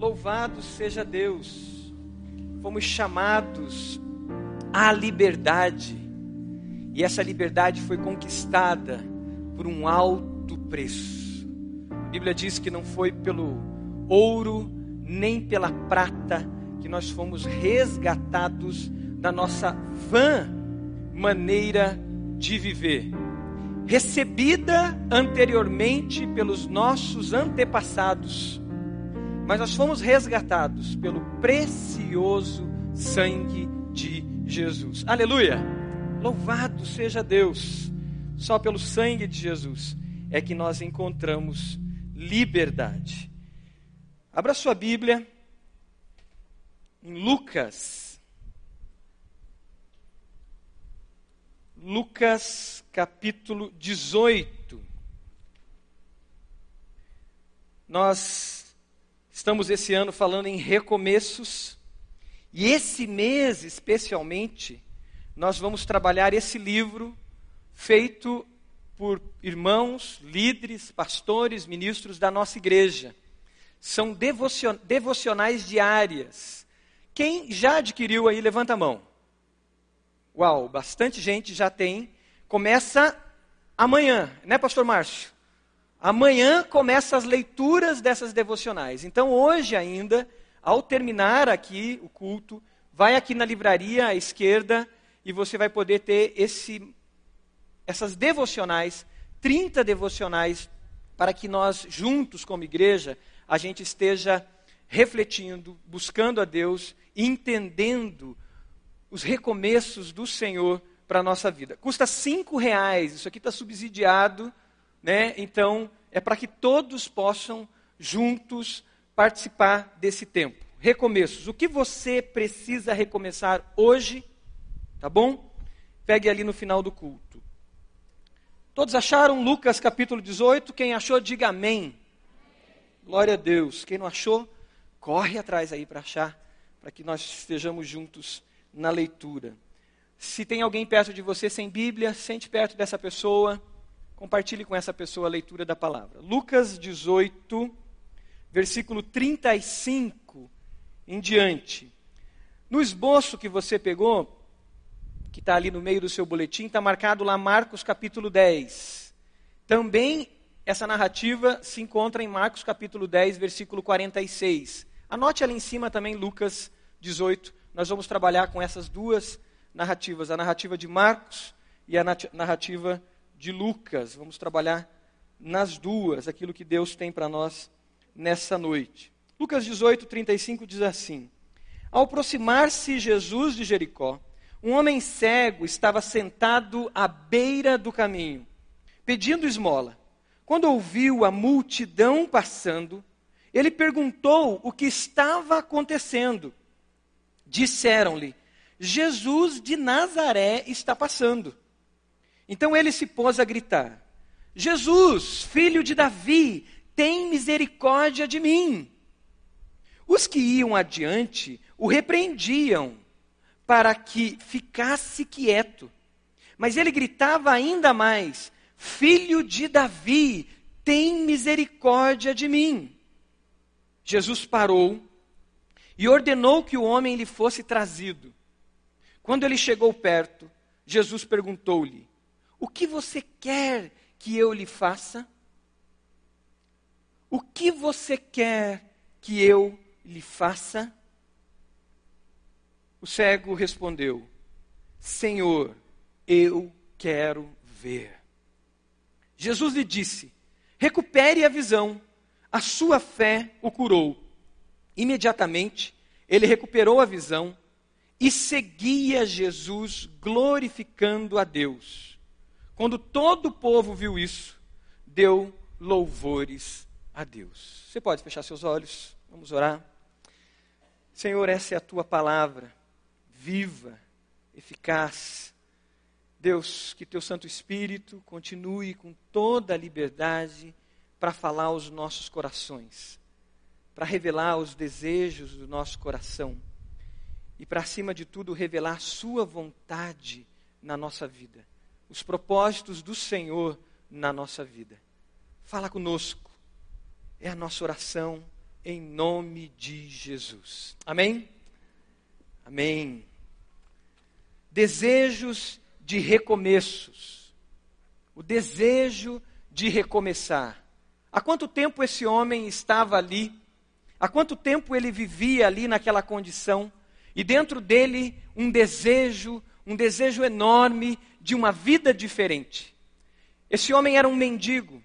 Louvado seja Deus. Fomos chamados à liberdade. E essa liberdade foi conquistada por um alto preço. A Bíblia diz que não foi pelo ouro nem pela prata que nós fomos resgatados da nossa vã maneira de viver, recebida anteriormente pelos nossos antepassados, mas nós fomos resgatados pelo precioso sangue de Jesus. Aleluia! Louvado seja Deus! Só pelo sangue de Jesus é que nós encontramos liberdade. Abra sua Bíblia em Lucas. Lucas capítulo 18. Nós estamos esse ano falando em recomeços, e esse mês especialmente, nós vamos trabalhar esse livro feito por irmãos, líderes, pastores, ministros da nossa igreja. São devocionais diárias quem já adquiriu aí, levanta a mão. Uau, bastante gente já tem. Começa amanhã, né, Pastor Márcio? Amanhã começa as leituras dessas devocionais. Então, hoje ainda, ao terminar aqui o culto, vai aqui na livraria à esquerda e você vai poder ter esse, essas devocionais, 30 devocionais, para que nós juntos como igreja, a gente esteja refletindo, buscando a Deus, entendendo os recomeços do Senhor para a nossa vida. Custa cinco reais, isso aqui está subsidiado, né? Então é para que todos possam juntos participar desse tempo. Recomeços. O que você precisa recomeçar hoje, tá bom? Pegue ali no final do culto. Todos acharam Lucas capítulo 18? Quem achou, diga amém. Glória a Deus. Quem não achou, corre atrás aí para achar, para que nós estejamos juntos na leitura. Se tem alguém perto de você sem Bíblia, sente perto dessa pessoa, compartilhe com essa pessoa a leitura da palavra. Lucas 18, versículo 35 em diante. No esboço que você pegou, que está ali no meio do seu boletim, está marcado lá Marcos capítulo 10. Também essa narrativa se encontra em Marcos capítulo 10, versículo 46. Anote ali em cima também Lucas 18. Nós vamos trabalhar com essas duas narrativas, a narrativa de Marcos e a narrativa de Lucas. Vamos trabalhar nas duas, aquilo que Deus tem para nós nessa noite. Lucas 18, 35 diz assim: Ao aproximar-se Jesus de Jericó, um homem cego estava sentado à beira do caminho, pedindo esmola. Quando ouviu a multidão passando, ele perguntou o que estava acontecendo. Disseram-lhe: Jesus de Nazaré está passando. Então ele se pôs a gritar: Jesus, filho de Davi, tem misericórdia de mim. Os que iam adiante o repreendiam para que ficasse quieto. Mas ele gritava ainda mais: Filho de Davi, tem misericórdia de mim. Jesus parou e ordenou que o homem lhe fosse trazido. Quando ele chegou perto, Jesus perguntou-lhe: O que você quer que eu lhe faça? O que você quer que eu lhe faça? O cego respondeu: Senhor, eu quero ver. Jesus lhe disse: Recupere a visão a sua fé o curou. Imediatamente, ele recuperou a visão e seguia Jesus glorificando a Deus. Quando todo o povo viu isso, deu louvores a Deus. Você pode fechar seus olhos, vamos orar. Senhor, essa é a tua palavra, viva, eficaz. Deus, que teu Santo Espírito continue com toda a liberdade para falar aos nossos corações, para revelar os desejos do nosso coração e, para acima de tudo, revelar Sua vontade na nossa vida, os propósitos do Senhor na nossa vida. Fala conosco, é a nossa oração em nome de Jesus. Amém? Amém. Desejos de recomeços. O desejo de recomeçar. Há quanto tempo esse homem estava ali? Há quanto tempo ele vivia ali naquela condição? E dentro dele um desejo, um desejo enorme de uma vida diferente. Esse homem era um mendigo.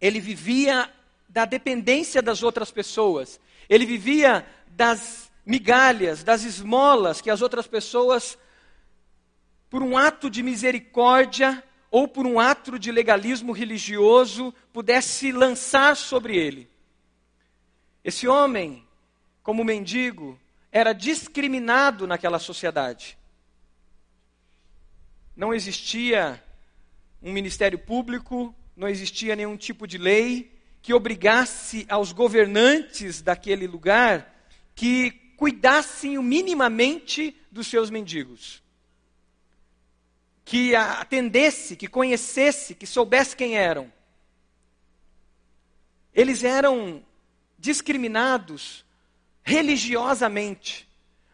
Ele vivia da dependência das outras pessoas. Ele vivia das migalhas, das esmolas que as outras pessoas, por um ato de misericórdia ou por um ato de legalismo religioso, pudesse lançar sobre ele. Esse homem, como mendigo, era discriminado naquela sociedade. Não existia um ministério público, não existia nenhum tipo de lei que obrigasse aos governantes daquele lugar que cuidassem minimamente dos seus mendigos. Que atendesse, que conhecesse, que soubesse quem eram. Eles eram discriminados religiosamente,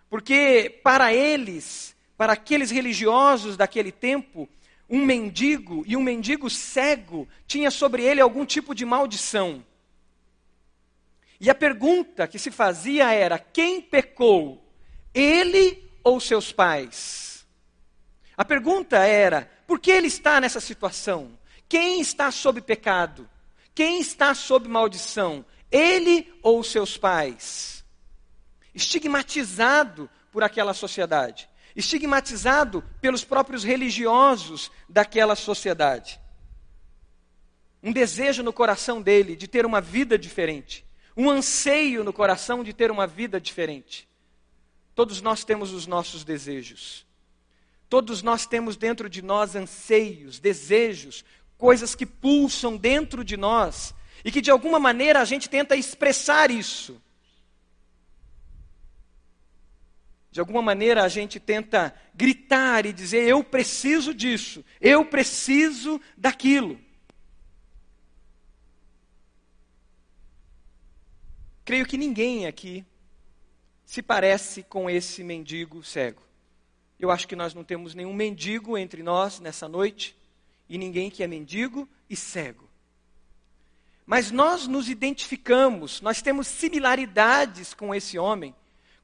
porque para eles, para aqueles religiosos daquele tempo, um mendigo e um mendigo cego tinha sobre ele algum tipo de maldição. E a pergunta que se fazia era: quem pecou? Ele ou seus pais? A pergunta era: por que ele está nessa situação? Quem está sob pecado? Quem está sob maldição? Ele ou seus pais? Estigmatizado por aquela sociedade, estigmatizado pelos próprios religiosos daquela sociedade. Um desejo no coração dele de ter uma vida diferente, um anseio no coração de ter uma vida diferente. Todos nós temos os nossos desejos. Todos nós temos dentro de nós anseios, desejos, coisas que pulsam dentro de nós e que de alguma maneira a gente tenta expressar isso. De alguma maneira a gente tenta gritar e dizer: eu preciso disso, eu preciso daquilo. Creio que ninguém aqui se parece com esse mendigo cego. Eu acho que nós não temos nenhum mendigo entre nós nessa noite, e ninguém que é mendigo e cego. Mas nós nos identificamos, nós temos similaridades com esse homem,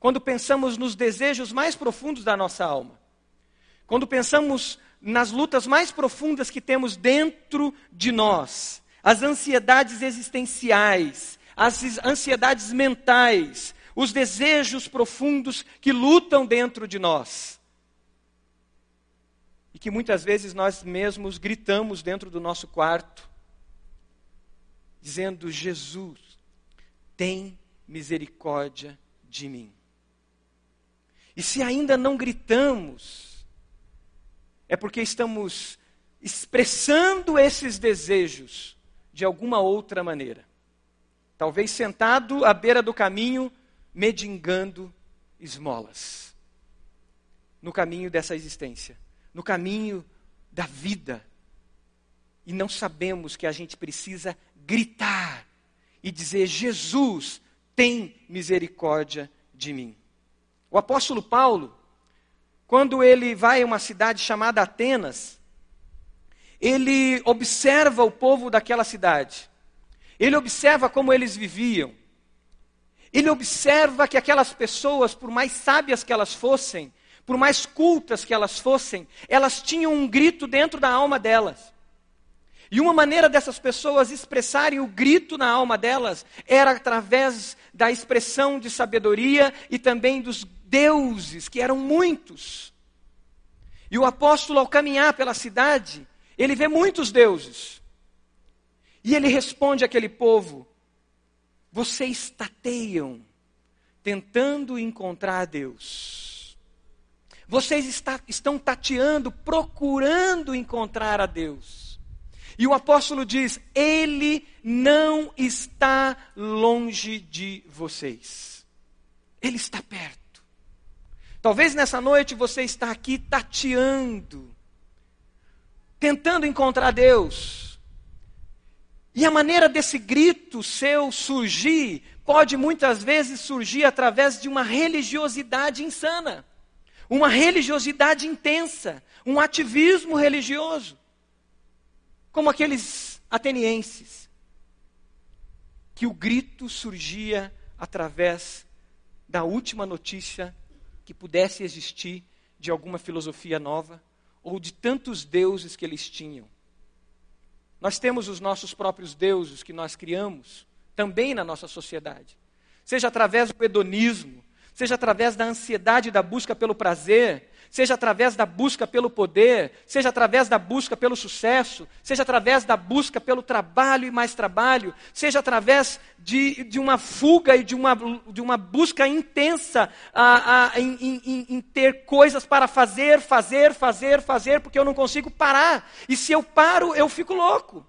quando pensamos nos desejos mais profundos da nossa alma. Quando pensamos nas lutas mais profundas que temos dentro de nós, as ansiedades existenciais, as ansiedades mentais, os desejos profundos que lutam dentro de nós. E que muitas vezes nós mesmos gritamos dentro do nosso quarto, dizendo: Jesus, tem misericórdia de mim. E se ainda não gritamos, é porque estamos expressando esses desejos de alguma outra maneira. Talvez sentado à beira do caminho, medingando esmolas. No caminho dessa existência, no caminho da vida. E não sabemos que a gente precisa gritar e dizer: Jesus, tem misericórdia de mim. O apóstolo Paulo, quando ele vai a uma cidade chamada Atenas, ele observa o povo daquela cidade. Ele observa como eles viviam. Ele observa que aquelas pessoas, por mais sábias que elas fossem, por mais cultas que elas fossem, elas tinham um grito dentro da alma delas. E uma maneira dessas pessoas expressarem o grito na alma delas era através da expressão de sabedoria e também dos deuses, que eram muitos. E o apóstolo, ao caminhar pela cidade, ele vê muitos deuses. E ele responde àquele povo: Vocês tateiam, tentando encontrar Deus. Vocês está, estão tateando, procurando encontrar a Deus. E o apóstolo diz: Ele não está longe de vocês. Ele está perto. Talvez nessa noite você está aqui tateando, tentando encontrar Deus. E a maneira desse grito seu surgir pode muitas vezes surgir através de uma religiosidade insana, uma religiosidade intensa, um ativismo religioso, como aqueles atenienses, que o grito surgia através da última notícia que pudesse existir de alguma filosofia nova ou de tantos deuses que eles tinham. Nós temos os nossos próprios deuses que nós criamos também na nossa sociedade. Seja através do hedonismo, seja através da ansiedade da busca pelo prazer, seja através da busca pelo poder, seja através da busca pelo sucesso, seja através da busca pelo trabalho e mais trabalho, seja através de, de uma fuga e de uma, de uma busca intensa a, a, em, em, em ter coisas para fazer, fazer, fazer, fazer, porque eu não consigo parar. E se eu paro, eu fico louco.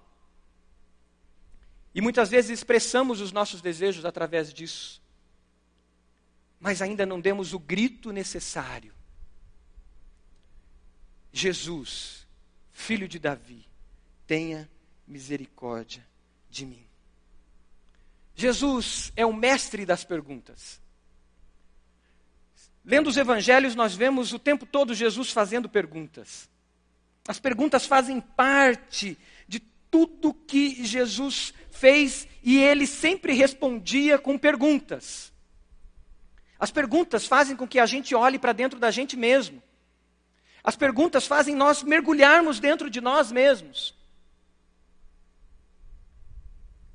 E muitas vezes expressamos os nossos desejos através disso. Mas ainda não demos o grito necessário Jesus, filho de Davi, tenha misericórdia de mim. Jesus é o mestre das perguntas. Lendo os evangelhos, nós vemos o tempo todo Jesus fazendo perguntas. As perguntas fazem parte de tudo que Jesus fez e ele sempre respondia com perguntas. As perguntas fazem com que a gente olhe para dentro da gente mesmo. As perguntas fazem nós mergulharmos dentro de nós mesmos.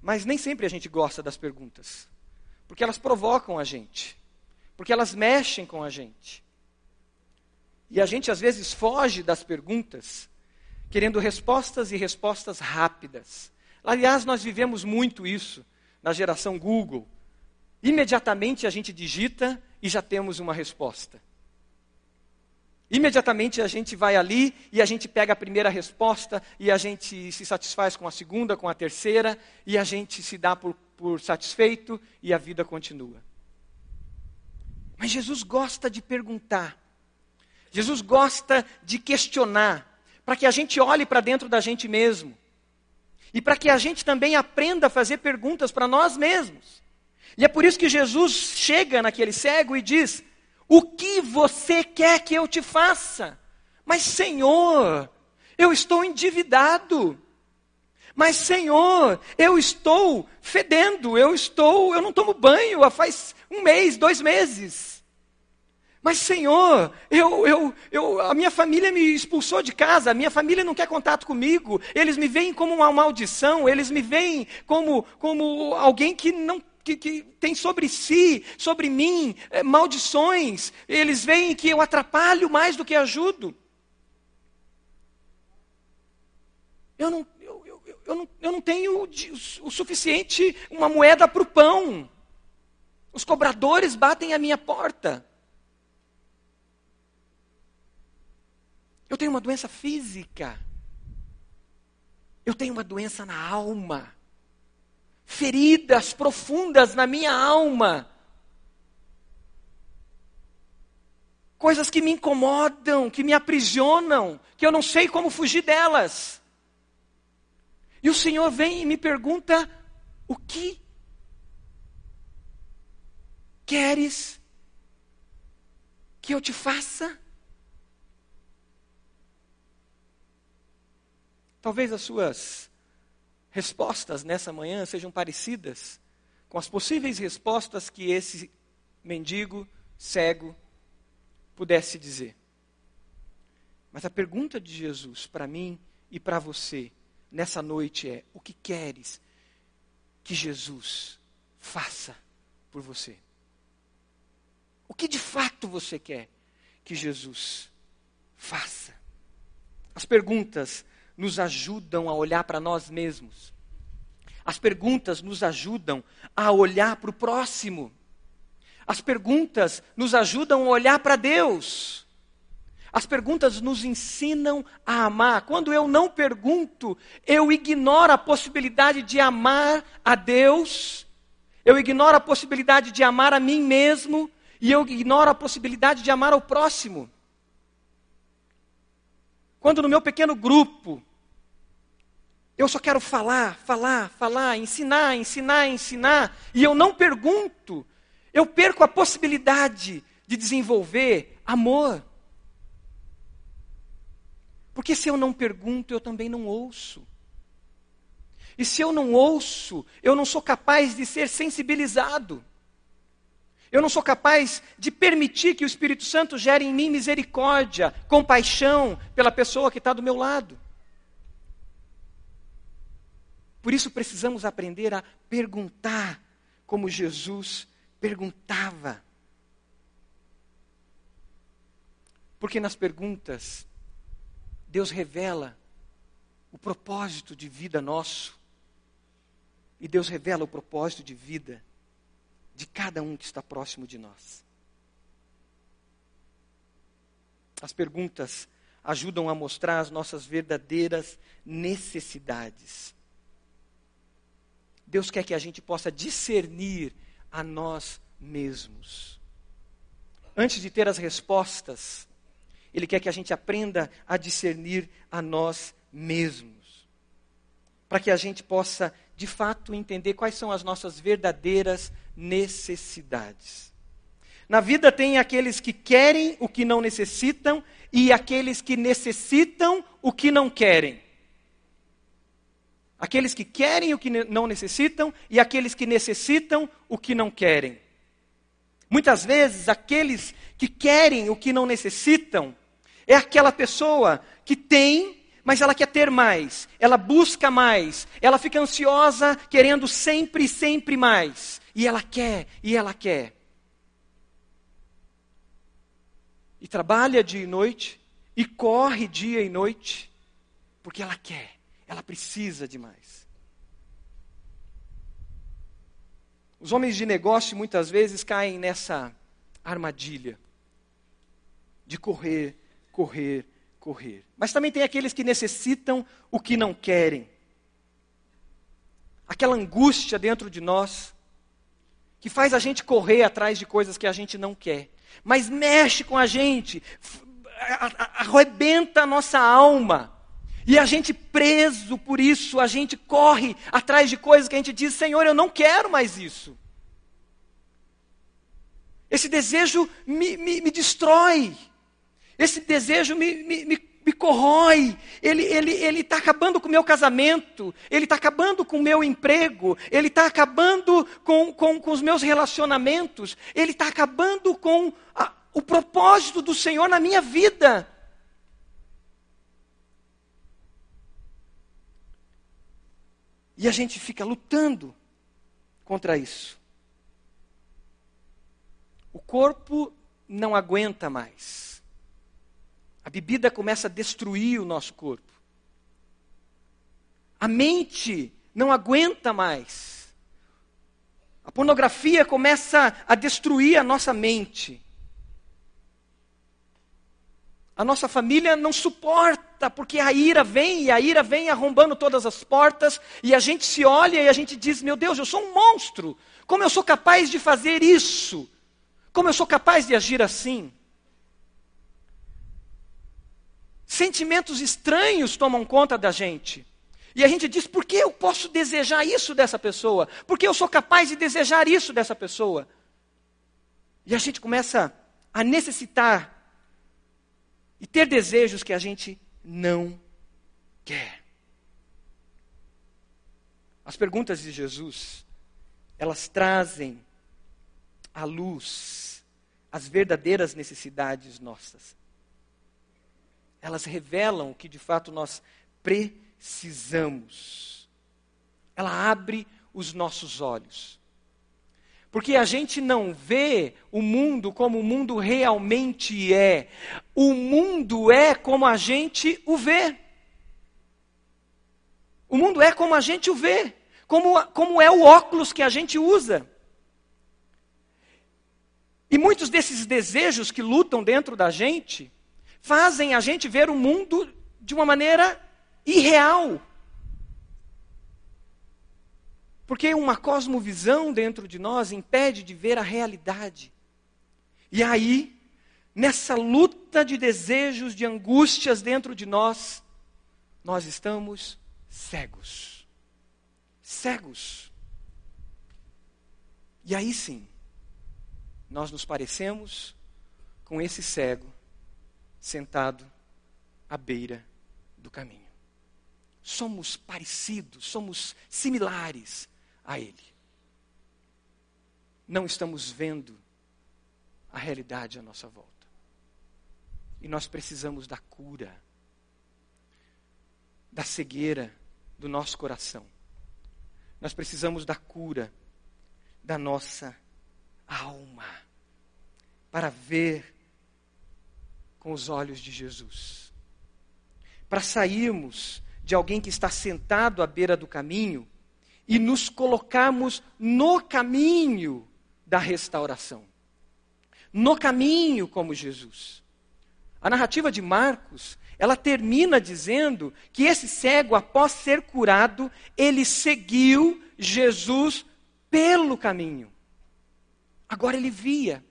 Mas nem sempre a gente gosta das perguntas, porque elas provocam a gente, porque elas mexem com a gente. E a gente às vezes foge das perguntas, querendo respostas e respostas rápidas. Aliás, nós vivemos muito isso na geração Google. Imediatamente a gente digita e já temos uma resposta. Imediatamente a gente vai ali e a gente pega a primeira resposta e a gente se satisfaz com a segunda, com a terceira e a gente se dá por, por satisfeito e a vida continua. Mas Jesus gosta de perguntar. Jesus gosta de questionar, para que a gente olhe para dentro da gente mesmo. E para que a gente também aprenda a fazer perguntas para nós mesmos. E é por isso que Jesus chega naquele cego e diz: o que você quer que eu te faça? Mas, Senhor, eu estou endividado. Mas, Senhor, eu estou fedendo, eu estou, eu não tomo banho há faz um mês, dois meses. Mas, Senhor, eu, eu, eu, a minha família me expulsou de casa, a minha família não quer contato comigo, eles me veem como uma maldição, eles me veem como, como alguém que não que, que tem sobre si, sobre mim, é, maldições. Eles veem que eu atrapalho mais do que ajudo. Eu não, eu, eu, eu não, eu não tenho o, suficiente, uma moeda para o pão. Os cobradores batem à minha porta. Eu tenho uma doença física. Eu tenho uma doença na alma feridas profundas na minha alma. Coisas que me incomodam, que me aprisionam, que eu não sei como fugir delas. E o Senhor vem e me pergunta: o que queres que eu te faça? Talvez as suas respostas nessa manhã sejam parecidas com as possíveis respostas que esse mendigo cego pudesse dizer. Mas a pergunta de Jesus para mim e para você nessa noite é: o que queres que Jesus faça por você? O que de fato você quer que Jesus faça? As perguntas nos ajudam a olhar para nós mesmos. As perguntas nos ajudam a olhar para o próximo. As perguntas nos ajudam a olhar para Deus. As perguntas nos ensinam a amar. Quando eu não pergunto, eu ignoro a possibilidade de amar a Deus, eu ignoro a possibilidade de amar a mim mesmo, e eu ignoro a possibilidade de amar ao próximo. Quando no meu pequeno grupo Eu só quero falar, falar, falar, ensinar, ensinar, ensinar, e eu não pergunto, eu perco a possibilidade de desenvolver amor. Porque se eu não pergunto, eu também não ouço. E se eu não ouço, eu não sou capaz de ser sensibilizado. Eu não sou capaz de permitir que o Espírito Santo gere em mim misericórdia, compaixão pela pessoa que está do meu lado. Por isso precisamos aprender a perguntar como Jesus perguntava. Porque nas perguntas, Deus revela o propósito de vida nosso. E Deus revela o propósito de vida de cada um que está próximo de nós. As perguntas ajudam a mostrar as nossas verdadeiras necessidades. Deus quer que a gente possa discernir a nós mesmos. Antes de ter as respostas, Ele quer que a gente aprenda a discernir a nós mesmos. Para que a gente possa, de fato, entender quais são as nossas verdadeiras necessidades. Na vida tem aqueles que querem o que não necessitam e aqueles que necessitam o que não querem. Aqueles que querem o que não necessitam e aqueles que necessitam o que não querem. Muitas vezes, aqueles que querem o que não necessitam é aquela pessoa que tem, mas ela quer ter mais, ela busca mais, ela fica ansiosa, querendo sempre sempre mais. E ela quer, e ela quer. E trabalha dia e noite, e corre dia e noite, porque ela quer, ela precisa de mais. Os homens de negócio muitas vezes caem nessa armadilha de correr, correr, correr. Mas também tem aqueles que necessitam o que não querem. Aquela angústia dentro de nós que faz a gente correr atrás de coisas que a gente não quer, mas mexe com a gente, arrebenta a nossa alma. E a gente preso por isso, a gente corre atrás de coisas que a gente diz: Senhor, eu não quero mais isso. Esse desejo me, me, me destrói. Esse desejo me, me, me corrói, ele está ele, ele tá acabando com o meu casamento, ele está acabando com o meu emprego, ele está acabando com, com, com, os meus relacionamentos, ele está acabando com a, o propósito do Senhor na minha vida. E a gente fica lutando contra isso. O corpo não aguenta mais. A bebida começa a destruir o nosso corpo. A mente não aguenta mais. A pornografia começa a destruir a nossa mente. A nossa família não suporta, porque a ira vem e a ira vem arrombando todas as portas, e a gente se olha e a gente diz: Meu Deus, eu sou um monstro. Como eu sou capaz de fazer isso? Como eu sou capaz de agir assim? Sentimentos estranhos tomam conta da gente. E a gente diz: por que eu posso desejar isso dessa pessoa? Por que eu sou capaz de desejar isso dessa pessoa? E a gente começa a necessitar e ter desejos que a gente não quer. As perguntas de Jesus, elas trazem à luz as verdadeiras necessidades nossas elas revelam o que de fato nós precisamos. Ela abre os nossos olhos. Porque a gente não vê o mundo como o mundo realmente é. O mundo é como a gente o vê. O mundo é como a gente o vê. Como, como é o óculos que a gente usa. E muitos desses desejos que lutam dentro da gente fazem a gente ver o mundo de uma maneira irreal. Porque uma cosmovisão dentro de nós impede de ver a realidade. E aí, nessa luta de desejos, de angústias dentro de nós, nós estamos cegos. Cegos. E aí sim, nós nos parecemos com esse cego sentado à beira do caminho. Somos parecidos, somos similares a ele. Não estamos vendo a realidade à nossa volta. E nós precisamos da cura, da cegueira do nosso coração. Nós precisamos da cura da nossa alma para ver com os olhos de Jesus. Para sairmos de alguém que está sentado à beira do caminho e nos colocarmos no caminho da restauração. No caminho como Jesus. A narrativa de Marcos, ela termina dizendo que esse cego, após ser curado, ele seguiu Jesus pelo caminho. Agora ele via.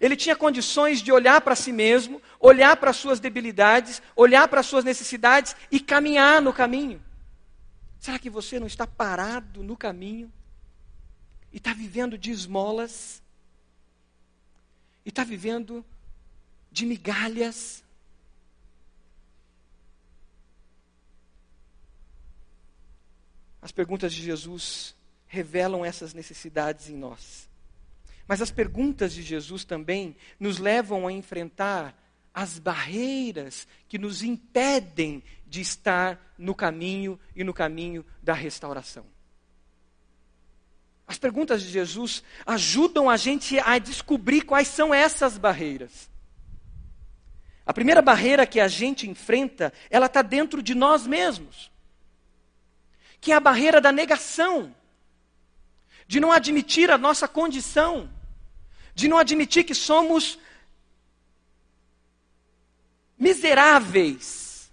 Ele tinha condições de olhar para si mesmo, olhar para as suas debilidades, olhar para as suas necessidades e caminhar no caminho. Será que você não está parado no caminho e está vivendo de esmolas? E está vivendo de migalhas? As perguntas de Jesus revelam essas necessidades em nós. Mas as perguntas de Jesus também nos levam a enfrentar as barreiras que nos impedem de estar no caminho e no caminho da restauração. As perguntas de Jesus ajudam a gente a descobrir quais são essas barreiras. A primeira barreira que a gente enfrenta, ela está dentro de nós mesmos, que é a barreira da negação de não admitir a nossa condição, de não admitir que somos miseráveis,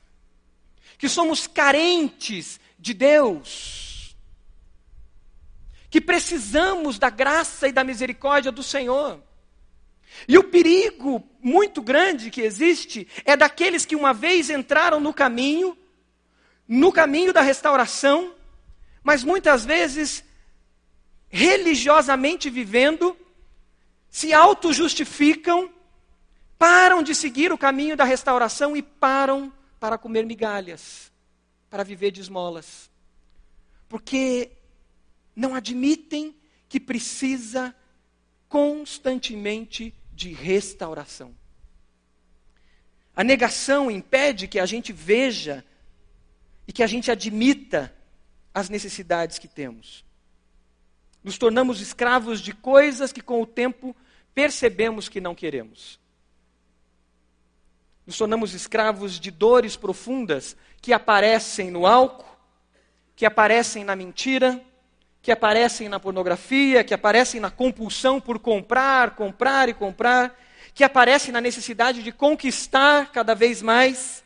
que somos carentes de Deus, que precisamos da graça e da misericórdia do Senhor. E o perigo muito grande que existe é daqueles que uma vez entraram no caminho, no caminho da restauração, mas muitas vezes religiosamente vivendo, se auto-justificam, param de seguir o caminho da restauração e param para comer migalhas, para viver de esmolas. Porque não admitem que precisa constantemente de restauração. A negação impede que a gente veja e que a gente admita as necessidades que temos. Nos tornamos escravos de coisas que com o tempo percebemos que não queremos. Nos tornamos escravos de dores profundas que aparecem no álcool, que aparecem na mentira, que aparecem na pornografia, que aparecem na compulsão por comprar, comprar e comprar, que aparecem na necessidade de conquistar cada vez mais,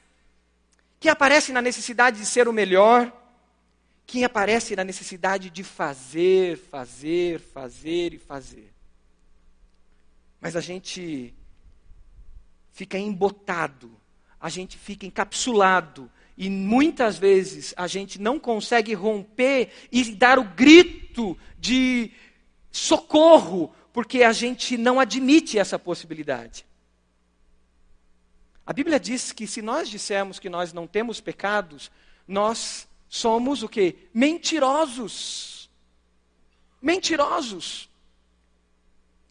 que aparecem na necessidade de ser o melhor quem aparece na necessidade de fazer, fazer, fazer e fazer. Mas a gente fica embotado, a gente fica encapsulado, e muitas vezes a gente não consegue romper e dar o grito de socorro, porque a gente não admite essa possibilidade. A Bíblia diz que se nós dissermos que nós não temos pecados, nós somos o que? Mentirosos. Mentirosos.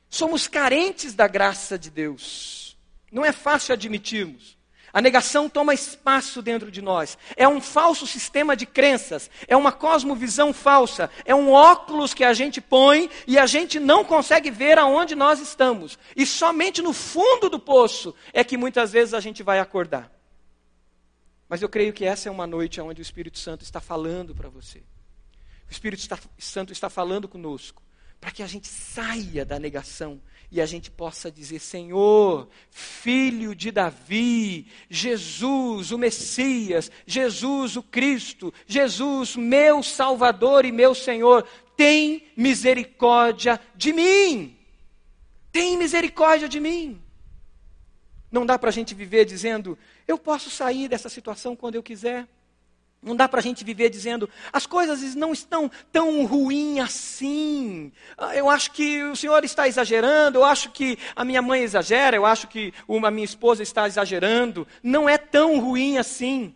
Somos carentes da graça de Deus. Não é fácil admitirmos. A negação toma espaço dentro de nós. É um falso sistema de crenças. É uma cosmovisão falsa. É um óculos que a gente põe e a gente não consegue ver aonde nós estamos. E somente no fundo do poço é que muitas vezes a gente vai acordar. Mas eu creio que essa é uma noite onde o Espírito Santo está falando para você. O Espírito Santo está falando conosco para que a gente saia da negação e a gente possa dizer: Senhor, filho de Davi, Jesus, o Messias, Jesus, o Cristo, Jesus, meu Salvador e meu Senhor, tem misericórdia de mim. Tem misericórdia de mim. Não dá para a gente viver dizendo, eu posso sair dessa situação quando eu quiser. Não dá para a gente viver dizendo, as coisas não estão tão ruins assim. Ah, eu acho que o senhor está exagerando, eu acho que a minha mãe exagera, eu acho que a minha esposa está exagerando. Não é tão ruim assim.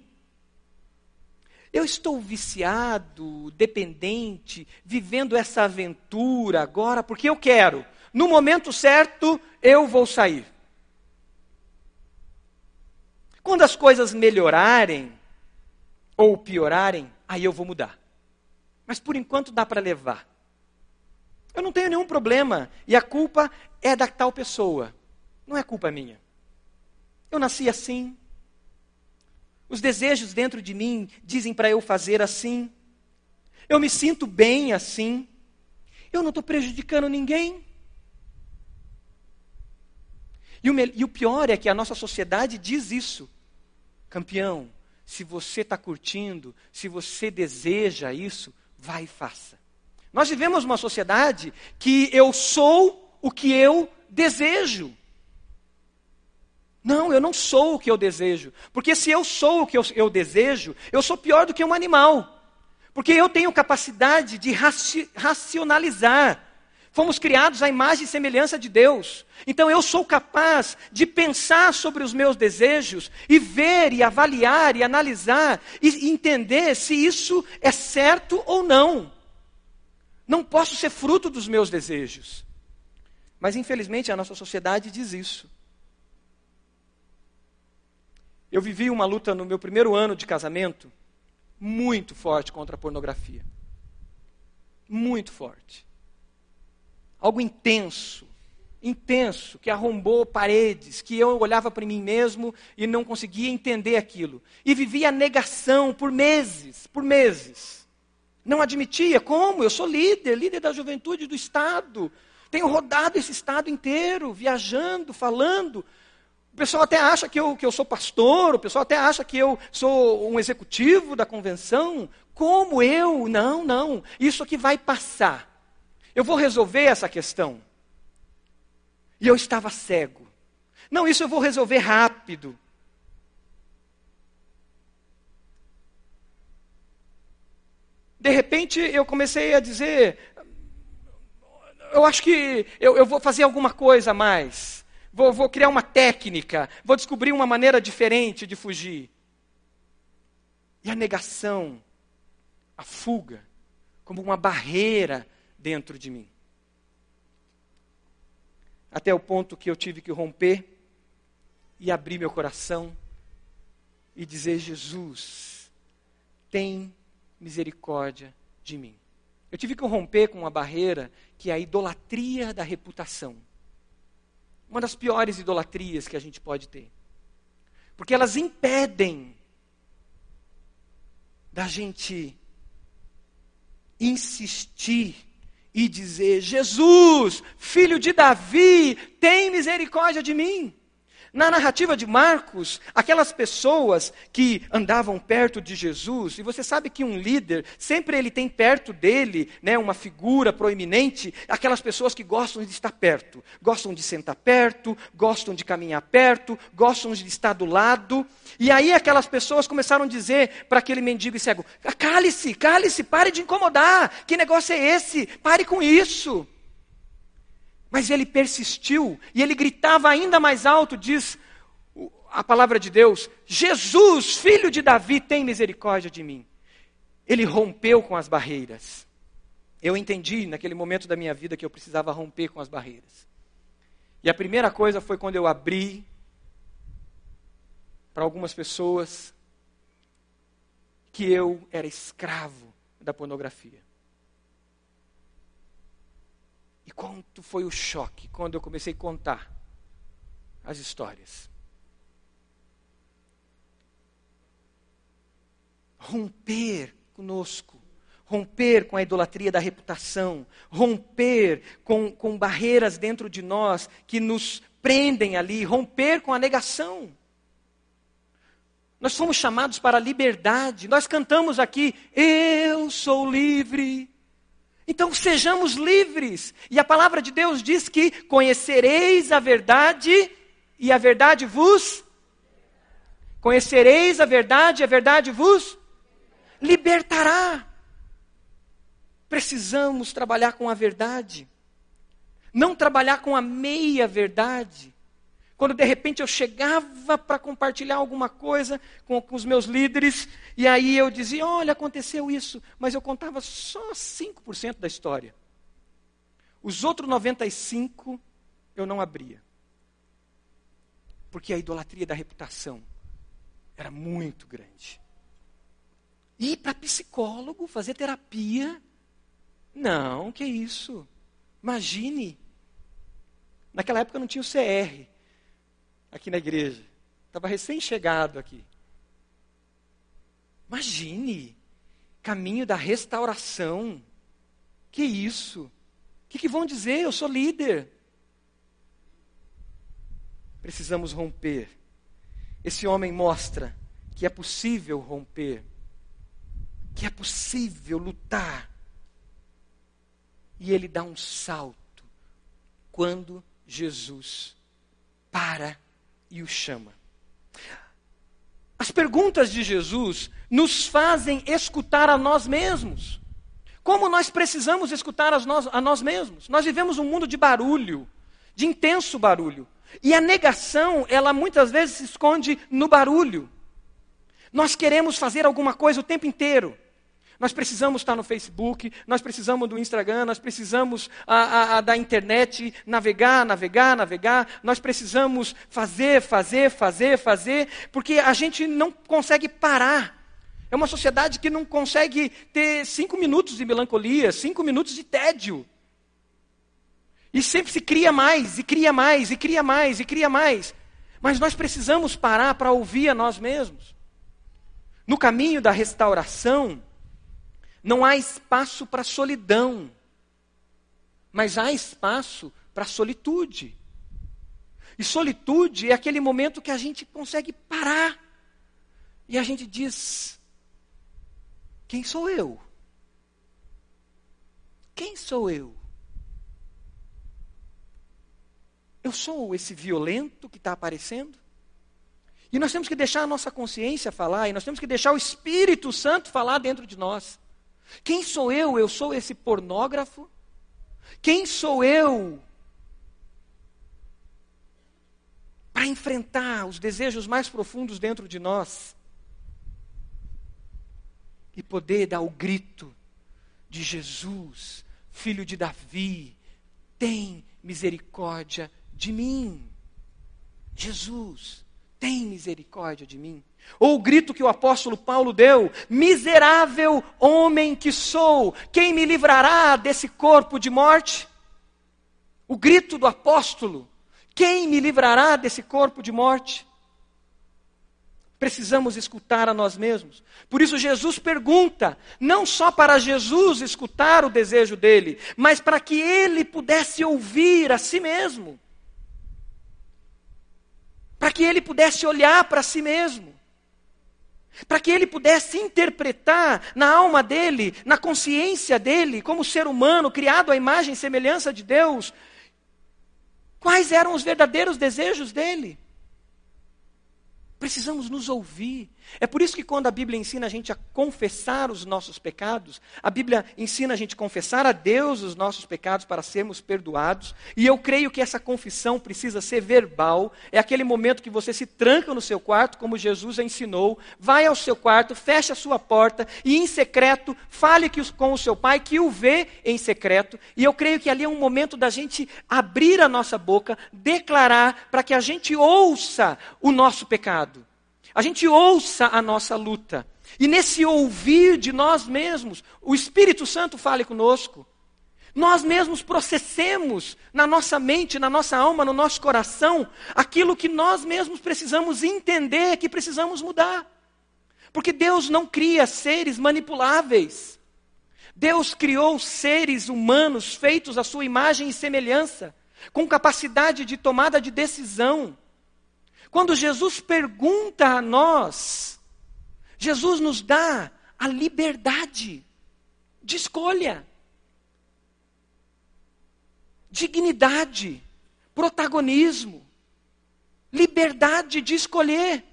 Eu estou viciado, dependente, vivendo essa aventura agora porque eu quero. No momento certo, eu vou sair. Quando as coisas melhorarem, ou piorarem, aí eu vou mudar. Mas por enquanto dá para levar. Eu não tenho nenhum problema e a culpa é da tal pessoa. Não é culpa minha. Eu nasci assim. Os desejos dentro de mim dizem para eu fazer assim. Eu me sinto bem assim. Eu não estou prejudicando ninguém. E o, e o pior é que a nossa sociedade diz isso. Campeão, se você está curtindo, se você deseja isso, vai e faça. Nós vivemos uma sociedade que eu sou o que eu desejo. Não, eu não sou o que eu desejo. Porque se eu sou o que eu, eu desejo, eu sou pior do que um animal. Porque eu tenho capacidade de raci racionalizar. Fomos criados à imagem e semelhança de Deus. Então eu sou capaz de pensar sobre os meus desejos e ver e avaliar e analisar e entender se isso é certo ou não. Não posso ser fruto dos meus desejos. Mas infelizmente a nossa sociedade diz isso. Eu vivi uma luta no meu primeiro ano de casamento muito forte contra a pornografia. Muito forte algo intenso, intenso, que arrombou paredes, que eu olhava para mim mesmo e não conseguia entender aquilo. E vivia a negação por meses, por meses. Não admitia, como? Eu sou líder, líder da juventude do Estado. Tenho rodado esse Estado inteiro, viajando, falando. O pessoal até acha que eu, que eu sou pastor, o pessoal até acha que eu sou um executivo da convenção. Como eu? Não, não. Isso aqui vai passar. Eu vou resolver essa questão. E eu estava cego. Não, isso eu vou resolver rápido. De repente eu comecei a dizer: eu acho que eu, eu vou fazer alguma coisa a mais. Vou, vou criar uma técnica. Vou descobrir uma maneira diferente de fugir. E a negação, a fuga, como uma barreira dentro de mim. Até o ponto que eu tive que romper e abrir meu coração e dizer: Jesus, tem misericórdia de mim. Eu tive que romper com uma barreira que é a idolatria da reputação. Uma das piores idolatrias que a gente pode ter. Porque elas impedem da gente insistir e dizer: Jesus, filho de Davi, tem misericórdia de mim. Na narrativa de Marcos, aquelas pessoas que andavam perto de Jesus, e você sabe que um líder, sempre ele tem perto dele, né, uma figura proeminente, aquelas pessoas que gostam de estar perto, gostam de sentar perto, gostam de caminhar perto, gostam de estar do lado. E aí aquelas pessoas começaram a dizer para aquele mendigo e cego: cale-se, cale-se, pare de incomodar, que negócio é esse? Pare com isso. Mas ele persistiu e ele gritava ainda mais alto, diz a palavra de Deus: Jesus, filho de Davi, tem misericórdia de mim. Ele rompeu com as barreiras. Eu entendi naquele momento da minha vida que eu precisava romper com as barreiras. E a primeira coisa foi quando eu abri para algumas pessoas que eu era escravo da pornografia. E quanto foi o choque quando eu comecei a contar as histórias. Romper conosco, romper com a idolatria da reputação, romper com, com barreiras dentro de nós que nos prendem ali, romper com a negação. Nós somos chamados para a liberdade. Nós cantamos aqui: Eu sou livre. Então sejamos livres. E a palavra de Deus diz que conhecereis a verdade e a verdade vos. Conhecereis a verdade e a verdade vos. libertará. Precisamos trabalhar com a verdade, não trabalhar com a meia verdade. Quando de repente eu chegava para compartilhar alguma coisa com, com, os meus líderes, e aí eu dizia: olha, aconteceu isso, mas eu contava só 5% da história. Os outros 95% eu não abria. Porque a idolatria da reputação era muito grande. Ir para psicólogo, fazer terapia, não, que isso. Imagine. Naquela época não tinha o CR aqui na igreja. Estava recém-chegado aqui. Imagine. Caminho da restauração. Que isso? O que, que vão dizer? Eu sou líder. Precisamos romper. Esse homem mostra que é possível romper, que é possível lutar. E ele dá um salto quando Jesus para e o chama. As perguntas de Jesus nos fazem escutar a nós mesmos. Como nós precisamos escutar a nós, a nós mesmos? Nós vivemos um mundo de barulho, de intenso barulho. E a negação, ela muitas vezes se esconde no barulho. Nós queremos fazer alguma coisa o tempo inteiro. Nós precisamos estar no Facebook, nós precisamos do Instagram, nós precisamos a, a, a, da internet, navegar, navegar, navegar. Nós precisamos fazer, fazer, fazer, fazer, porque a gente não consegue parar. É uma sociedade que não consegue ter cinco minutos de melancolia, cinco minutos de tédio. E sempre se cria mais, e cria mais, e cria mais, e cria mais. Mas nós precisamos parar para ouvir a nós mesmos. No caminho da restauração, não há espaço para solidão, mas há espaço para solitude. E solitude é aquele momento que a gente consegue parar e a gente diz: Quem sou eu? Quem sou eu? Eu sou esse violento que está aparecendo? E nós temos que deixar a nossa consciência falar, e nós temos que deixar o Espírito Santo falar dentro de nós. Quem sou eu? Eu sou esse pornógrafo? Quem sou eu para enfrentar os desejos mais profundos dentro de nós e poder dar o grito de Jesus, filho de Davi, tem misericórdia de mim. Jesus, tem misericórdia de mim. Ou o grito que o apóstolo Paulo deu: Miserável homem que sou, quem me livrará desse corpo de morte? O grito do apóstolo: Quem me livrará desse corpo de morte? Precisamos escutar a nós mesmos. Por isso, Jesus pergunta, não só para Jesus escutar o desejo dele, mas para que ele pudesse ouvir a si mesmo. Para que ele pudesse olhar para si mesmo para que ele pudesse interpretar na alma dele, na consciência dele, como ser humano criado à imagem e semelhança de Deus, quais eram os verdadeiros desejos dele. Precisamos nos ouvir. É por isso que quando a Bíblia ensina a gente a confessar os nossos pecados, a Bíblia ensina a gente a confessar a Deus os nossos pecados para sermos perdoados, e eu creio que essa confissão precisa ser verbal. É aquele momento que você se tranca no seu quarto, como Jesus ensinou, vai ao seu quarto, fecha a sua porta e em secreto fale com o seu pai que o vê em secreto. E eu creio que ali é um momento da gente abrir a nossa boca, declarar para que a gente ouça o nosso pecado a gente ouça a nossa luta. E nesse ouvir de nós mesmos, o Espírito Santo fale conosco. Nós mesmos processemos na nossa mente, na nossa alma, no nosso coração, aquilo que nós mesmos precisamos entender que precisamos mudar. Porque Deus não cria seres manipuláveis. Deus criou seres humanos feitos à sua imagem e semelhança, com capacidade de tomada de decisão. Quando Jesus pergunta a nós, Jesus nos dá a liberdade de escolha, dignidade, protagonismo, liberdade de escolher.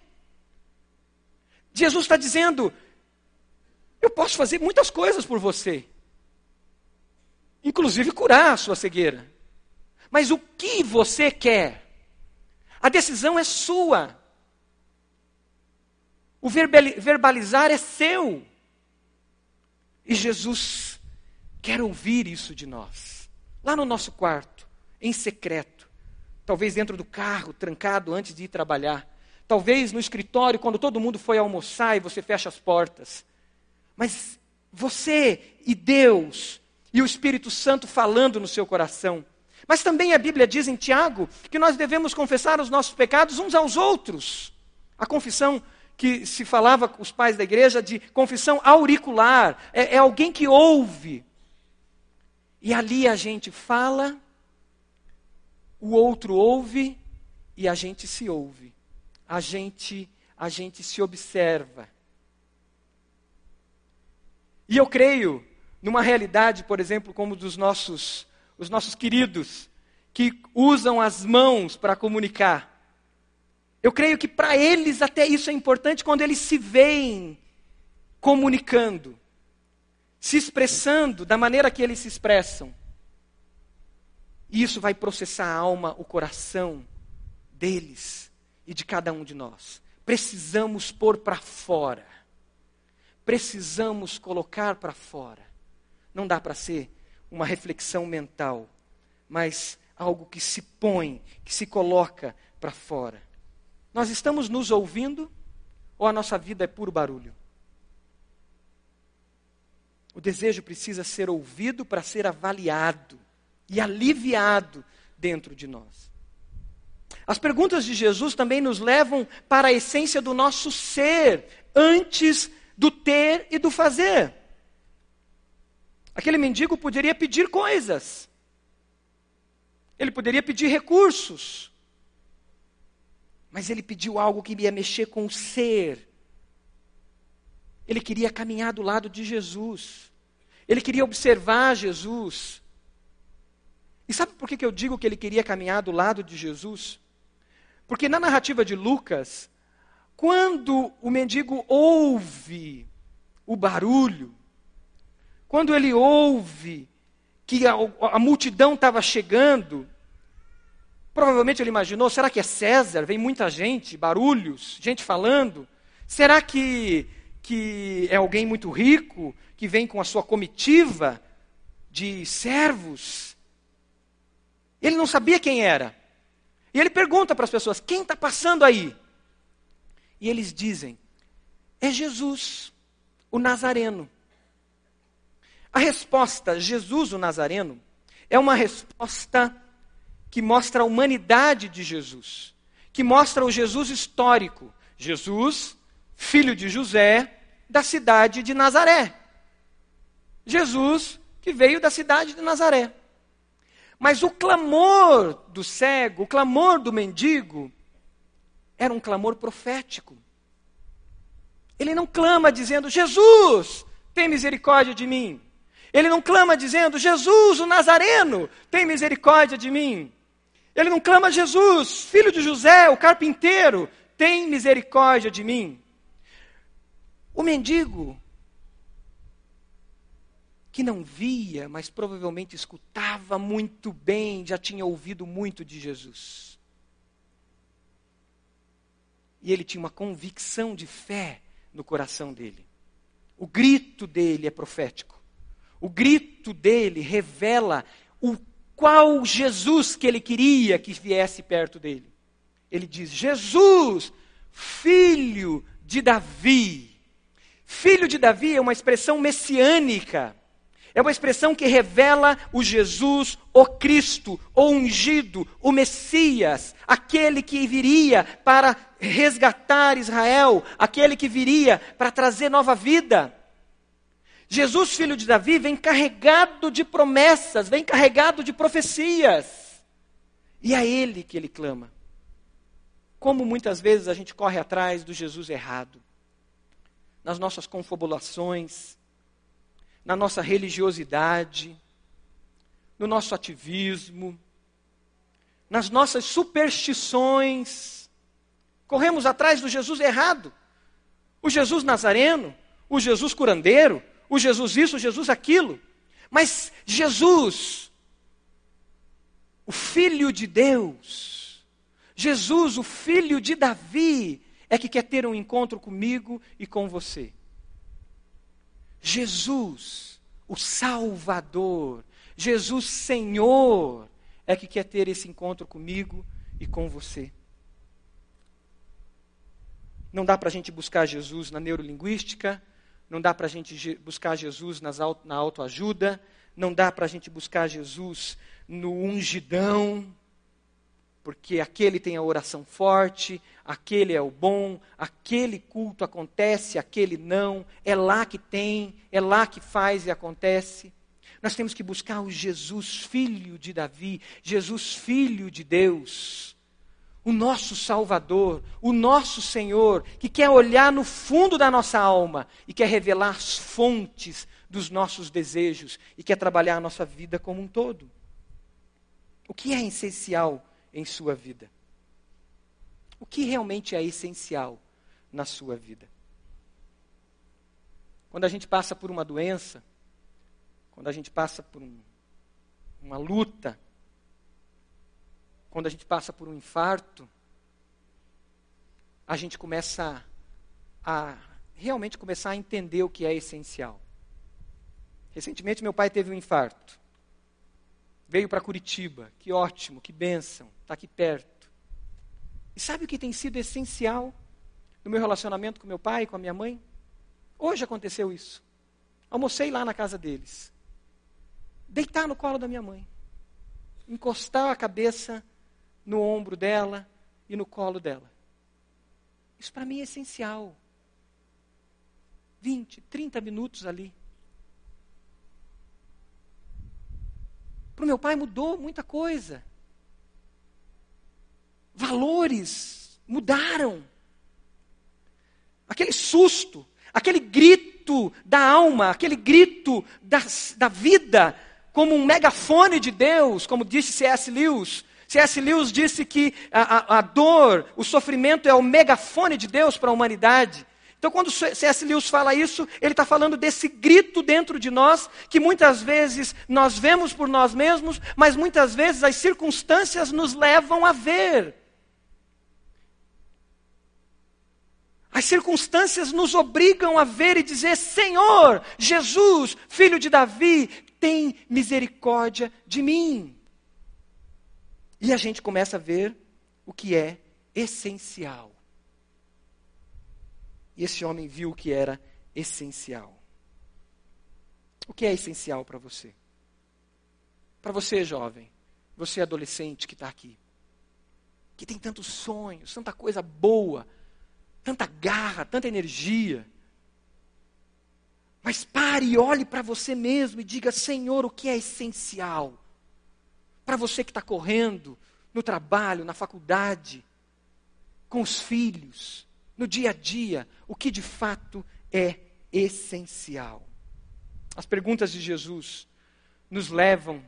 Jesus está dizendo: Eu posso fazer muitas coisas por você, inclusive curar a sua cegueira. Mas o que você quer? A decisão é sua. O verbalizar é seu. E Jesus quer ouvir isso de nós. Lá no nosso quarto, em secreto. Talvez dentro do carro, trancado antes de ir trabalhar. Talvez no escritório, quando todo mundo foi almoçar e você fecha as portas. Mas você e Deus e o Espírito Santo falando no seu coração. Mas também a Bíblia diz em Tiago que nós devemos confessar os nossos pecados uns aos outros. A confissão que se falava com os pais da igreja de confissão auricular, é, é alguém que ouve. E ali a gente fala, o outro ouve e a gente se ouve. A gente, a gente se observa. E eu creio numa realidade, por exemplo, como dos nossos, os nossos queridos, que usam as mãos para comunicar. Eu creio que para eles até isso é importante quando eles se veem comunicando, se expressando da maneira que eles se expressam. E isso vai processar a alma, o coração deles e de cada um de nós. Precisamos pôr para fora. Precisamos colocar para fora. Não dá para ser uma reflexão mental, mas algo que se põe, que se coloca para fora. Nós estamos nos ouvindo ou a nossa vida é puro barulho? O desejo precisa ser ouvido para ser avaliado e aliviado dentro de nós. As perguntas de Jesus também nos levam para a essência do nosso ser, antes do ter e do fazer. Aquele mendigo poderia pedir coisas, ele poderia pedir recursos, mas ele pediu algo que ia mexer com o ser. Ele queria caminhar do lado de Jesus. Ele queria observar Jesus. E sabe por que eu digo que ele queria caminhar do lado de Jesus? Porque na narrativa de Lucas, quando o mendigo ouve o barulho, quando ele ouve que a, a multidão estava chegando, Provavelmente ele imaginou: será que é César? Vem muita gente, barulhos, gente falando. Será que, que é alguém muito rico que vem com a sua comitiva de servos? Ele não sabia quem era. E ele pergunta para as pessoas: quem está passando aí? E eles dizem: é Jesus, o Nazareno. A resposta, Jesus o Nazareno, é uma resposta que mostra a humanidade de Jesus, que mostra o Jesus histórico. Jesus, filho de José, da cidade de Nazaré. Jesus, que veio da cidade de Nazaré. Mas o clamor do cego, o clamor do mendigo, era um clamor profético. Ele não clama dizendo: Jesus, tem misericórdia de mim. Ele não clama dizendo: Jesus, o Nazareno, tem misericórdia de mim. Ele não clama Jesus, filho de José, o carpinteiro, tem misericórdia de mim. O mendigo, que não via, mas provavelmente escutava muito bem, já tinha ouvido muito de Jesus. E ele tinha uma convicção de fé no coração dele. O grito dele é profético. O grito dele revela o qual Jesus que ele queria que viesse perto dele. Ele diz: Jesus, filho de Davi. Filho de Davi é uma expressão messiânica. É uma expressão que revela o Jesus, o Cristo, o ungido, o Messias, aquele que viria para resgatar Israel, aquele que viria para trazer nova vida. Jesus, filho de Davi, vem carregado de promessas, vem carregado de profecias. E é ele que ele clama. Como muitas vezes a gente corre atrás do Jesus errado, nas nossas confabulações, na nossa religiosidade, no nosso ativismo, nas nossas superstições. Corremos atrás do Jesus errado. O Jesus Nazareno, o Jesus curandeiro, o Jesus isso, o Jesus aquilo. Mas Jesus, o Filho de Deus, Jesus, o Filho de Davi, é que quer ter um encontro comigo e com você. Jesus, o Salvador, Jesus Senhor, é que quer ter esse encontro comigo e com você. Não dá para a gente buscar Jesus na neurolinguística, não dá para a gente buscar Jesus nas, na autoajuda, não dá para a gente buscar Jesus no ungidão, porque aquele tem a oração forte, aquele é o bom, aquele culto acontece, aquele não, é lá que tem, é lá que faz e acontece. Nós temos que buscar o Jesus, filho de Davi, Jesus, filho de Deus, o nosso Salvador, o nosso Senhor, que quer olhar no fundo da nossa alma e quer revelar as fontes dos nossos desejos e quer trabalhar a nossa vida como um todo. O que é essencial em sua vida? O que realmente é essencial na sua vida? Quando a gente passa por uma doença, quando a gente passa por um, uma luta, quando a gente passa por um infarto, a gente começa a, realmente começar a entender o que é essencial. Recentemente meu pai teve um infarto. Veio para Curitiba. Que ótimo, que bênção. Está aqui perto. E sabe o que tem sido essencial no meu relacionamento com meu pai e com a minha mãe? Hoje aconteceu isso. Almocei lá na casa deles deitar no colo da minha mãe, encostar a cabeça no ombro dela e no colo dela. Isso para mim é essencial. 20, 30 minutos ali. Para o meu pai mudou muita coisa. Valores mudaram. Aquele susto, aquele grito da alma, aquele grito da, da vida, como um megafone de Deus, como disse C.S. Lewis. C.S. Lewis disse que a, a, a dor, o sofrimento é o megafone de Deus para a humanidade. Então, quando C.S. Lewis fala isso, ele está falando desse grito dentro de nós, que muitas vezes nós vemos por nós mesmos, mas muitas vezes as circunstâncias nos levam a ver. As circunstâncias nos obrigam a ver e dizer: Senhor, Jesus, filho de Davi, tem misericórdia de mim. E a gente começa a ver o que é essencial. E esse homem viu o que era essencial. O que é essencial para você? Para você, jovem, você adolescente que está aqui, que tem tantos sonhos, tanta coisa boa, tanta garra, tanta energia. Mas pare e olhe para você mesmo e diga: Senhor, o que é essencial? Para você que está correndo no trabalho, na faculdade, com os filhos, no dia a dia, o que de fato é essencial. As perguntas de Jesus nos levam,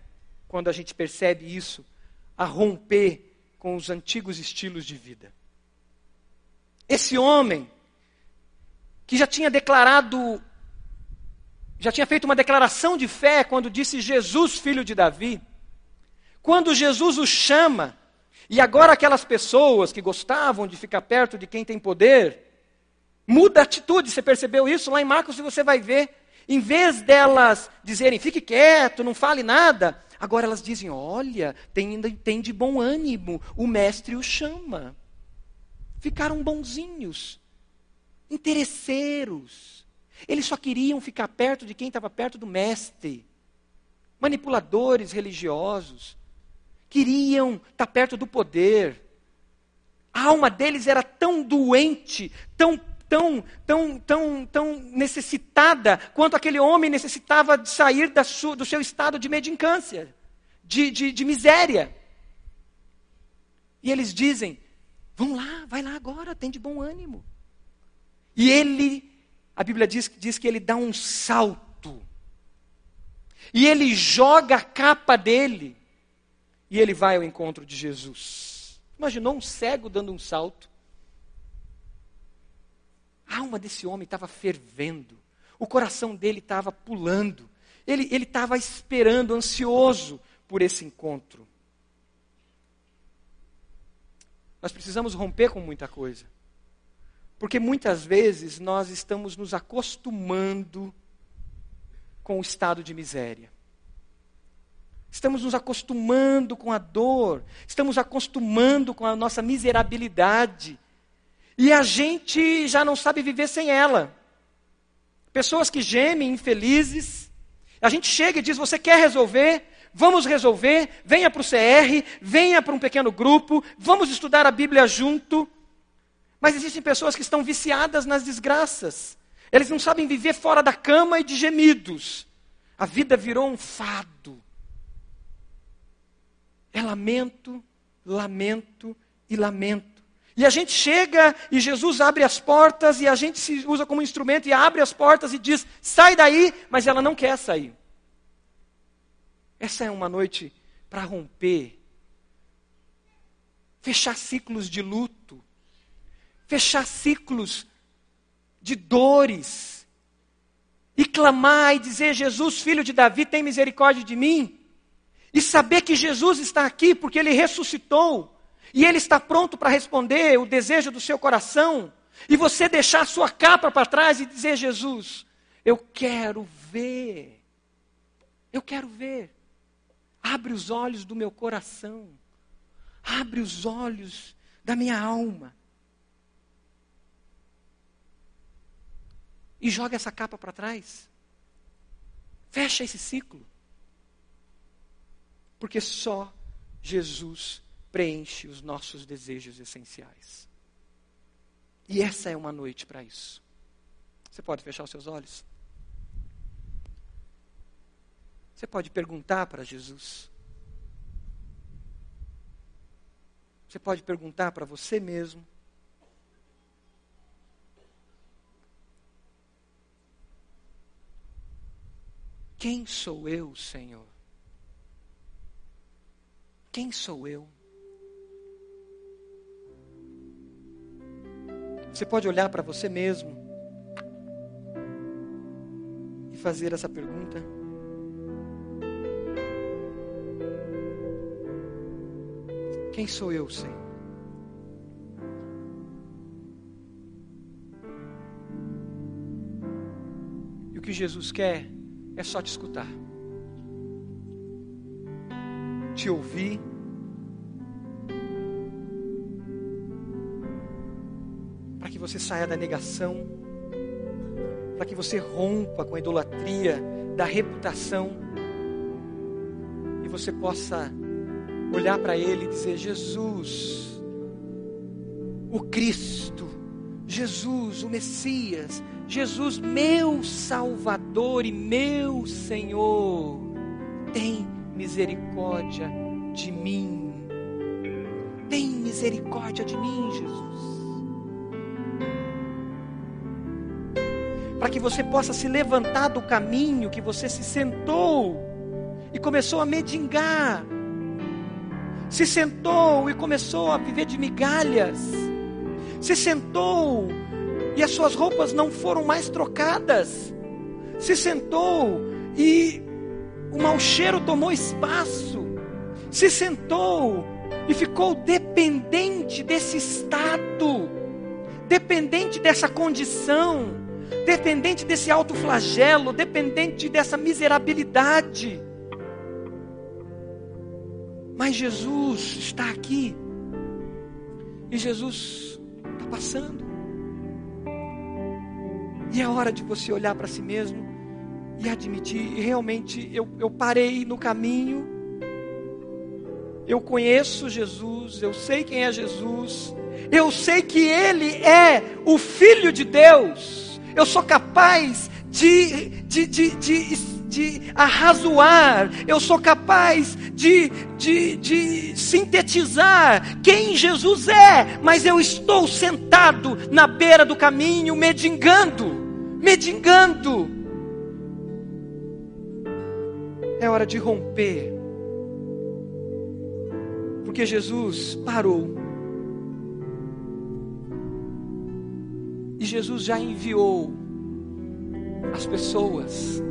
quando a gente percebe isso, a romper com os antigos estilos de vida. Esse homem, que já tinha declarado já tinha feito uma declaração de fé quando disse Jesus, filho de Davi. Quando Jesus o chama, e agora aquelas pessoas que gostavam de ficar perto de quem tem poder, muda a atitude, você percebeu isso? Lá em Marcos você vai ver. Em vez delas dizerem, fique quieto, não fale nada, agora elas dizem, olha, tem, tem de bom ânimo, o mestre o chama. Ficaram bonzinhos, interesseiros. Eles só queriam ficar perto de quem estava perto do mestre. Manipuladores religiosos. Queriam estar perto do poder. A alma deles era tão doente, tão tão, tão, tão, tão necessitada quanto aquele homem necessitava de sair sua, do seu estado de medincância, de, de, de miséria. E eles dizem: vão lá, vai lá agora, tem de bom ânimo. E ele a Bíblia diz, diz que ele dá um salto. E ele joga a capa dele. E ele vai ao encontro de Jesus. Imaginou um cego dando um salto? A alma desse homem estava fervendo. O coração dele estava pulando. Ele estava esperando, ansioso por esse encontro. Nós precisamos romper com muita coisa. Porque muitas vezes nós estamos nos acostumando com o estado de miséria. Estamos nos acostumando com a dor, estamos acostumando com a nossa miserabilidade. E a gente já não sabe viver sem ela. Pessoas que gemem, infelizes. A gente chega e diz: Você quer resolver? Vamos resolver. Venha para o CR, venha para um pequeno grupo, vamos estudar a Bíblia junto. Mas existem pessoas que estão viciadas nas desgraças. Eles não sabem viver fora da cama e de gemidos. A vida virou um fado. É lamento, lamento e lamento. E a gente chega e Jesus abre as portas e a gente se usa como instrumento e abre as portas e diz: sai daí, mas ela não quer sair. Essa é uma noite para romper, fechar ciclos de luto, fechar ciclos de dores e clamar e dizer: Jesus, filho de Davi, tem misericórdia de mim. E saber que Jesus está aqui porque ele ressuscitou e ele está pronto para responder o desejo do seu coração. E você deixar a sua capa para trás e dizer: Jesus, eu quero ver. Eu quero ver. Abre os olhos do meu coração. Abre os olhos da minha alma. e joga essa capa para trás. Fecha esse ciclo. Porque só Jesus preenche os nossos desejos essenciais. E essa é uma noite para isso. Você pode fechar os seus olhos? Você pode perguntar para Jesus. Você pode perguntar para você mesmo. Quem sou eu, Senhor? Quem sou eu? Você pode olhar para você mesmo e fazer essa pergunta. Quem sou eu, Senhor? E o que Jesus quer é só te escutar, te ouvir. Para que você saia da negação, para que você rompa com a idolatria da reputação e você possa olhar para Ele e dizer: Jesus, o Cristo, Jesus, o Messias, Jesus, meu Salvador e meu Senhor, tem misericórdia de mim. Tem misericórdia de mim, Jesus. Para que você possa se levantar do caminho que você se sentou e começou a medingar. Se sentou e começou a viver de migalhas. Se sentou e as suas roupas não foram mais trocadas. Se sentou e o mau cheiro tomou espaço. Se sentou e ficou dependente desse estado, dependente dessa condição, dependente desse alto flagelo, dependente dessa miserabilidade. Mas Jesus está aqui. E Jesus está passando. E é hora de você olhar para si mesmo e admitir: realmente eu, eu parei no caminho, eu conheço Jesus, eu sei quem é Jesus, eu sei que Ele é o Filho de Deus, eu sou capaz de, de, de, de, de arrazoar, eu sou capaz de, de, de sintetizar quem Jesus é, mas eu estou sentado na beira do caminho, medingando medingando. É hora de romper. Porque Jesus parou. E Jesus já enviou as pessoas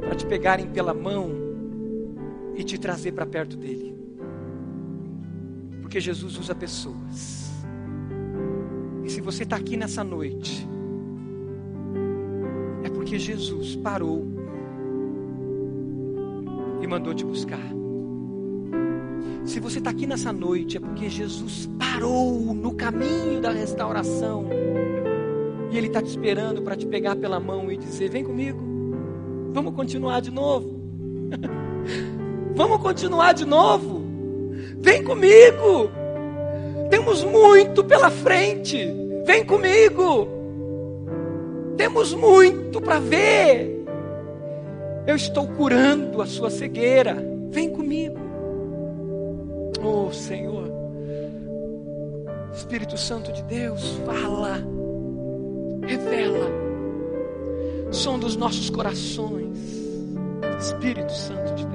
para te pegarem pela mão e te trazer para perto dele. Porque Jesus usa pessoas. E se você está aqui nessa noite, é porque Jesus parou e mandou te buscar. Se você está aqui nessa noite, é porque Jesus parou no caminho da restauração. E Ele está te esperando para te pegar pela mão e dizer: Vem comigo, vamos continuar de novo. vamos continuar de novo. Vem comigo. Temos muito pela frente. Vem comigo. Temos muito para ver. Eu estou curando a sua cegueira. Vem comigo. Oh, Senhor. Espírito Santo de Deus, fala. Revela. Som dos nossos corações. Espírito Santo de.